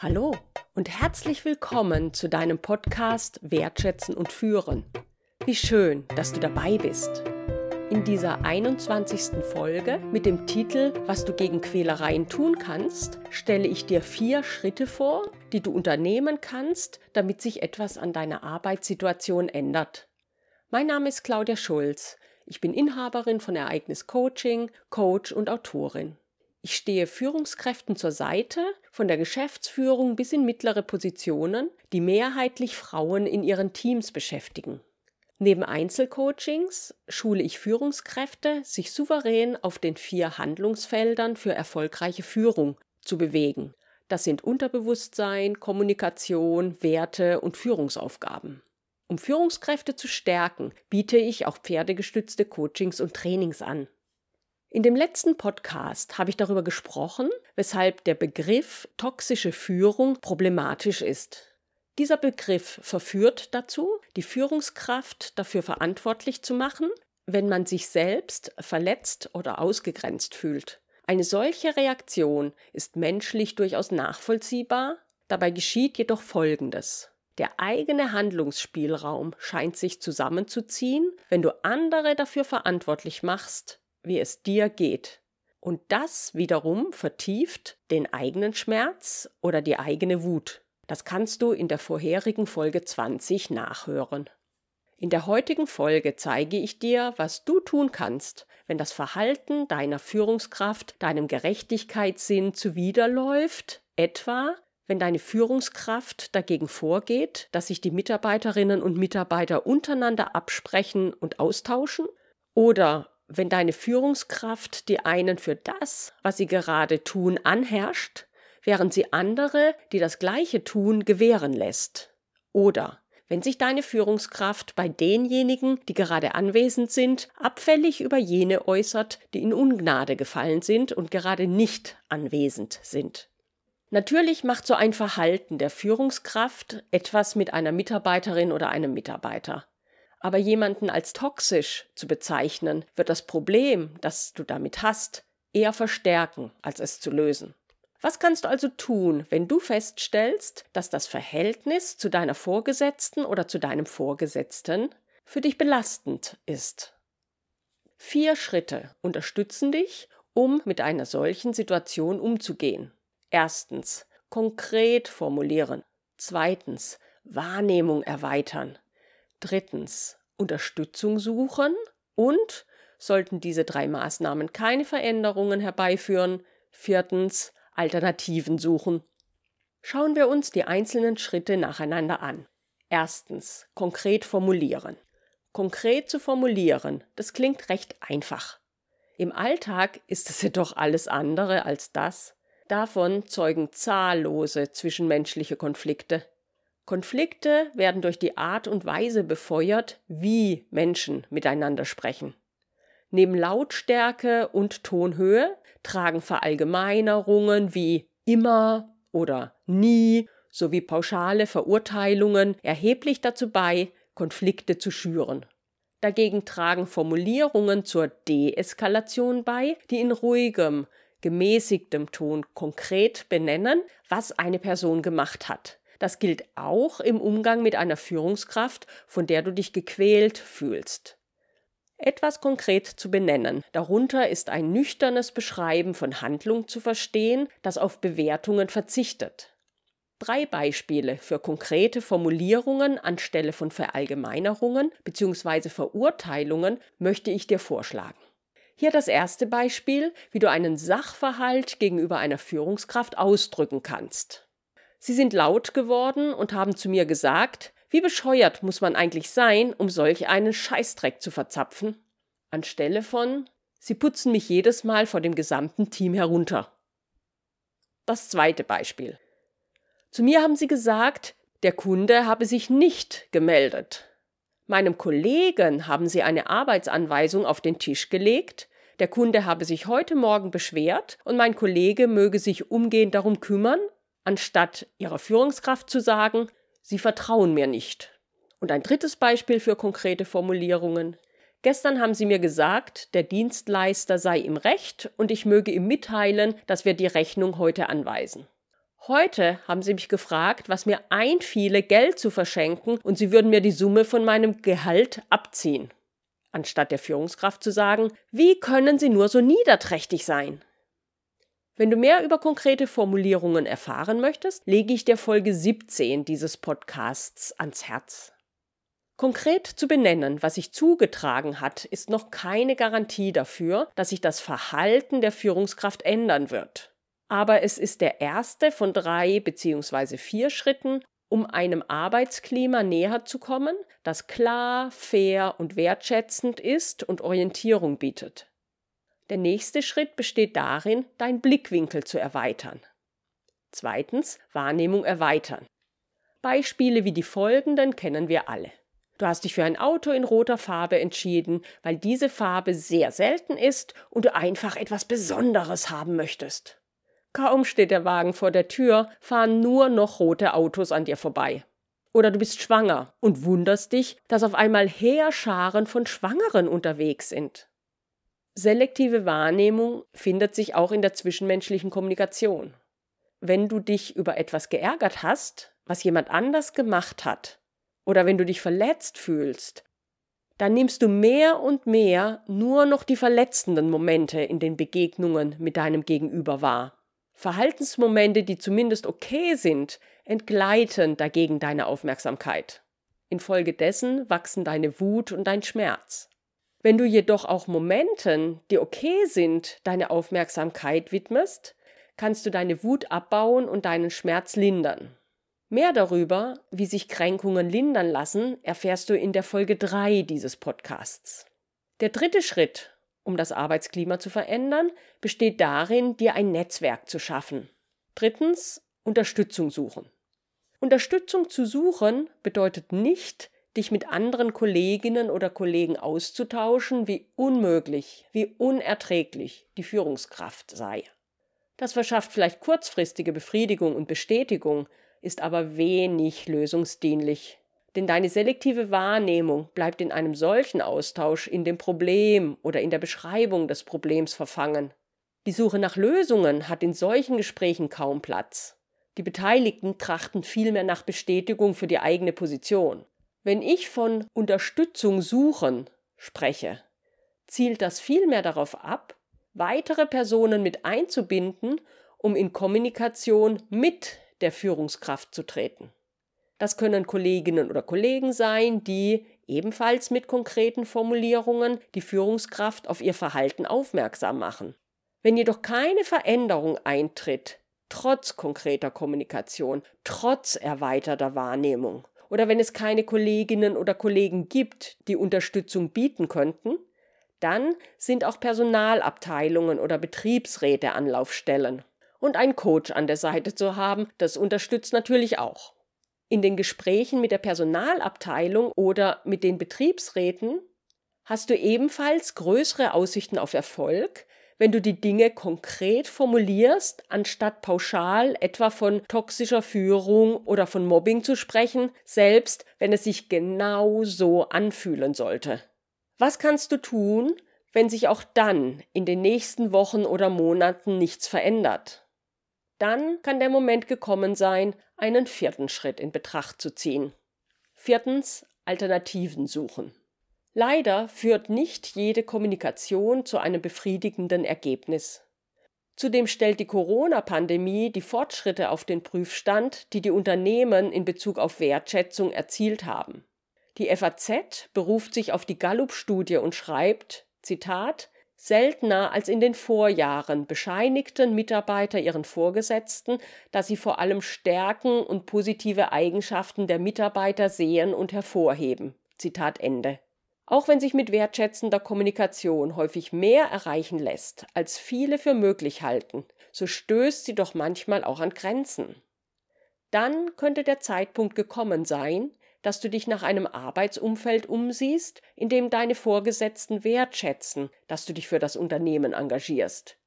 Hallo und herzlich willkommen zu deinem Podcast Wertschätzen und Führen. Wie schön, dass du dabei bist. In dieser 21. Folge mit dem Titel Was du gegen Quälereien tun kannst, stelle ich dir vier Schritte vor, die du unternehmen kannst, damit sich etwas an deiner Arbeitssituation ändert. Mein Name ist Claudia Schulz. Ich bin Inhaberin von Ereignis Coaching, Coach und Autorin. Ich stehe Führungskräften zur Seite, von der Geschäftsführung bis in mittlere Positionen, die mehrheitlich Frauen in ihren Teams beschäftigen. Neben Einzelcoachings schule ich Führungskräfte, sich souverän auf den vier Handlungsfeldern für erfolgreiche Führung zu bewegen. Das sind Unterbewusstsein, Kommunikation, Werte und Führungsaufgaben. Um Führungskräfte zu stärken, biete ich auch pferdegestützte Coachings und Trainings an. In dem letzten Podcast habe ich darüber gesprochen, weshalb der Begriff toxische Führung problematisch ist. Dieser Begriff verführt dazu, die Führungskraft dafür verantwortlich zu machen, wenn man sich selbst verletzt oder ausgegrenzt fühlt. Eine solche Reaktion ist menschlich durchaus nachvollziehbar, dabei geschieht jedoch Folgendes. Der eigene Handlungsspielraum scheint sich zusammenzuziehen, wenn du andere dafür verantwortlich machst, wie es dir geht. Und das wiederum vertieft den eigenen Schmerz oder die eigene Wut. Das kannst du in der vorherigen Folge 20 nachhören. In der heutigen Folge zeige ich dir, was du tun kannst, wenn das Verhalten deiner Führungskraft deinem Gerechtigkeitssinn zuwiderläuft, etwa wenn deine Führungskraft dagegen vorgeht, dass sich die Mitarbeiterinnen und Mitarbeiter untereinander absprechen und austauschen, oder wenn deine Führungskraft die einen für das, was sie gerade tun, anherrscht, während sie andere, die das Gleiche tun, gewähren lässt. Oder wenn sich deine Führungskraft bei denjenigen, die gerade anwesend sind, abfällig über jene äußert, die in Ungnade gefallen sind und gerade nicht anwesend sind. Natürlich macht so ein Verhalten der Führungskraft etwas mit einer Mitarbeiterin oder einem Mitarbeiter. Aber jemanden als toxisch zu bezeichnen, wird das Problem, das du damit hast, eher verstärken, als es zu lösen. Was kannst du also tun, wenn du feststellst, dass das Verhältnis zu deiner Vorgesetzten oder zu deinem Vorgesetzten für dich belastend ist? Vier Schritte unterstützen dich, um mit einer solchen Situation umzugehen. Erstens, konkret formulieren. Zweitens, Wahrnehmung erweitern. Drittens Unterstützung suchen und sollten diese drei Maßnahmen keine Veränderungen herbeiführen, viertens Alternativen suchen. Schauen wir uns die einzelnen Schritte nacheinander an. Erstens konkret formulieren. Konkret zu formulieren, das klingt recht einfach. Im Alltag ist es jedoch alles andere als das. Davon zeugen zahllose zwischenmenschliche Konflikte. Konflikte werden durch die Art und Weise befeuert, wie Menschen miteinander sprechen. Neben Lautstärke und Tonhöhe tragen Verallgemeinerungen wie immer oder nie sowie pauschale Verurteilungen erheblich dazu bei, Konflikte zu schüren. Dagegen tragen Formulierungen zur Deeskalation bei, die in ruhigem, gemäßigtem Ton konkret benennen, was eine Person gemacht hat das gilt auch im Umgang mit einer Führungskraft, von der du dich gequält fühlst. Etwas konkret zu benennen. Darunter ist ein nüchternes Beschreiben von Handlung zu verstehen, das auf Bewertungen verzichtet. Drei Beispiele für konkrete Formulierungen anstelle von Verallgemeinerungen bzw. Verurteilungen möchte ich dir vorschlagen. Hier das erste Beispiel, wie du einen Sachverhalt gegenüber einer Führungskraft ausdrücken kannst. Sie sind laut geworden und haben zu mir gesagt, wie bescheuert muss man eigentlich sein, um solch einen Scheißdreck zu verzapfen? Anstelle von, Sie putzen mich jedes Mal vor dem gesamten Team herunter. Das zweite Beispiel. Zu mir haben Sie gesagt, der Kunde habe sich nicht gemeldet. Meinem Kollegen haben Sie eine Arbeitsanweisung auf den Tisch gelegt, der Kunde habe sich heute Morgen beschwert und mein Kollege möge sich umgehend darum kümmern, anstatt ihrer Führungskraft zu sagen, Sie vertrauen mir nicht. Und ein drittes Beispiel für konkrete Formulierungen. Gestern haben Sie mir gesagt, der Dienstleister sei im Recht und ich möge ihm mitteilen, dass wir die Rechnung heute anweisen. Heute haben sie mich gefragt, was mir einfiele, Geld zu verschenken, und sie würden mir die Summe von meinem Gehalt abziehen. Anstatt der Führungskraft zu sagen, wie können sie nur so niederträchtig sein? Wenn du mehr über konkrete Formulierungen erfahren möchtest, lege ich dir Folge 17 dieses Podcasts ans Herz. Konkret zu benennen, was sich zugetragen hat, ist noch keine Garantie dafür, dass sich das Verhalten der Führungskraft ändern wird aber es ist der erste von drei bzw. vier Schritten, um einem Arbeitsklima näher zu kommen, das klar, fair und wertschätzend ist und Orientierung bietet. Der nächste Schritt besteht darin, deinen Blickwinkel zu erweitern. Zweitens, Wahrnehmung erweitern. Beispiele wie die folgenden kennen wir alle. Du hast dich für ein Auto in roter Farbe entschieden, weil diese Farbe sehr selten ist und du einfach etwas Besonderes haben möchtest. Kaum steht der Wagen vor der Tür, fahren nur noch rote Autos an dir vorbei. Oder du bist schwanger und wunderst dich, dass auf einmal Heerscharen von Schwangeren unterwegs sind. Selektive Wahrnehmung findet sich auch in der zwischenmenschlichen Kommunikation. Wenn du dich über etwas geärgert hast, was jemand anders gemacht hat, oder wenn du dich verletzt fühlst, dann nimmst du mehr und mehr nur noch die verletzenden Momente in den Begegnungen mit deinem Gegenüber wahr. Verhaltensmomente, die zumindest okay sind, entgleiten dagegen deine Aufmerksamkeit. Infolgedessen wachsen deine Wut und dein Schmerz. Wenn du jedoch auch Momenten, die okay sind, deine Aufmerksamkeit widmest, kannst du deine Wut abbauen und deinen Schmerz lindern. Mehr darüber, wie sich Kränkungen lindern lassen, erfährst du in der Folge 3 dieses Podcasts. Der dritte Schritt, um das Arbeitsklima zu verändern, besteht darin, dir ein Netzwerk zu schaffen. Drittens, Unterstützung suchen. Unterstützung zu suchen bedeutet nicht, dich mit anderen Kolleginnen oder Kollegen auszutauschen, wie unmöglich, wie unerträglich die Führungskraft sei. Das verschafft vielleicht kurzfristige Befriedigung und Bestätigung, ist aber wenig lösungsdienlich denn deine selektive Wahrnehmung bleibt in einem solchen Austausch in dem Problem oder in der Beschreibung des Problems verfangen. Die Suche nach Lösungen hat in solchen Gesprächen kaum Platz. Die Beteiligten trachten vielmehr nach Bestätigung für die eigene Position. Wenn ich von Unterstützung suchen spreche, zielt das vielmehr darauf ab, weitere Personen mit einzubinden, um in Kommunikation mit der Führungskraft zu treten. Das können Kolleginnen oder Kollegen sein, die ebenfalls mit konkreten Formulierungen die Führungskraft auf ihr Verhalten aufmerksam machen. Wenn jedoch keine Veränderung eintritt, trotz konkreter Kommunikation, trotz erweiterter Wahrnehmung, oder wenn es keine Kolleginnen oder Kollegen gibt, die Unterstützung bieten könnten, dann sind auch Personalabteilungen oder Betriebsräte Anlaufstellen. Und ein Coach an der Seite zu haben, das unterstützt natürlich auch. In den Gesprächen mit der Personalabteilung oder mit den Betriebsräten hast du ebenfalls größere Aussichten auf Erfolg, wenn du die Dinge konkret formulierst, anstatt pauschal etwa von toxischer Führung oder von Mobbing zu sprechen, selbst wenn es sich genau so anfühlen sollte. Was kannst du tun, wenn sich auch dann in den nächsten Wochen oder Monaten nichts verändert? Dann kann der Moment gekommen sein, einen vierten Schritt in Betracht zu ziehen. Viertens Alternativen suchen. Leider führt nicht jede Kommunikation zu einem befriedigenden Ergebnis. Zudem stellt die Corona-Pandemie die Fortschritte auf den Prüfstand, die die Unternehmen in Bezug auf Wertschätzung erzielt haben. Die FAZ beruft sich auf die Gallup-Studie und schreibt, Zitat, Seltener als in den Vorjahren bescheinigten Mitarbeiter ihren Vorgesetzten, dass sie vor allem Stärken und positive Eigenschaften der Mitarbeiter sehen und hervorheben. Zitat Ende. Auch wenn sich mit wertschätzender Kommunikation häufig mehr erreichen lässt, als viele für möglich halten, so stößt sie doch manchmal auch an Grenzen. Dann könnte der Zeitpunkt gekommen sein, dass du dich nach einem Arbeitsumfeld umsiehst, in dem deine Vorgesetzten wertschätzen, dass du dich für das Unternehmen engagierst.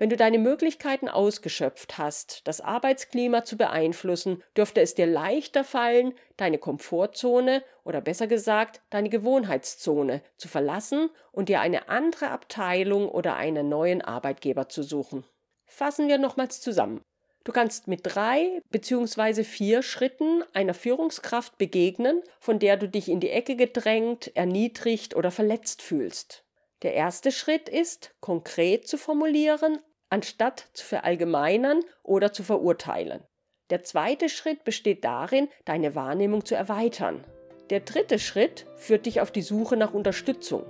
Wenn du deine Möglichkeiten ausgeschöpft hast, das Arbeitsklima zu beeinflussen, dürfte es dir leichter fallen, deine Komfortzone oder besser gesagt deine Gewohnheitszone zu verlassen und dir eine andere Abteilung oder einen neuen Arbeitgeber zu suchen. Fassen wir nochmals zusammen. Du kannst mit drei bzw. vier Schritten einer Führungskraft begegnen, von der du dich in die Ecke gedrängt, erniedrigt oder verletzt fühlst. Der erste Schritt ist, konkret zu formulieren, anstatt zu verallgemeinern oder zu verurteilen. Der zweite Schritt besteht darin, deine Wahrnehmung zu erweitern. Der dritte Schritt führt dich auf die Suche nach Unterstützung.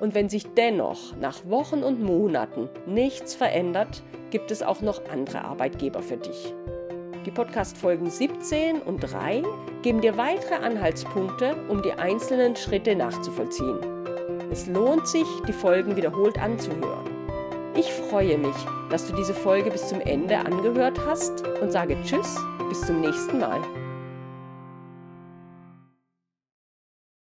Und wenn sich dennoch nach Wochen und Monaten nichts verändert, gibt es auch noch andere Arbeitgeber für dich. Die Podcast-Folgen 17 und 3 geben dir weitere Anhaltspunkte, um die einzelnen Schritte nachzuvollziehen. Es lohnt sich, die Folgen wiederholt anzuhören. Ich freue mich, dass du diese Folge bis zum Ende angehört hast und sage Tschüss, bis zum nächsten Mal.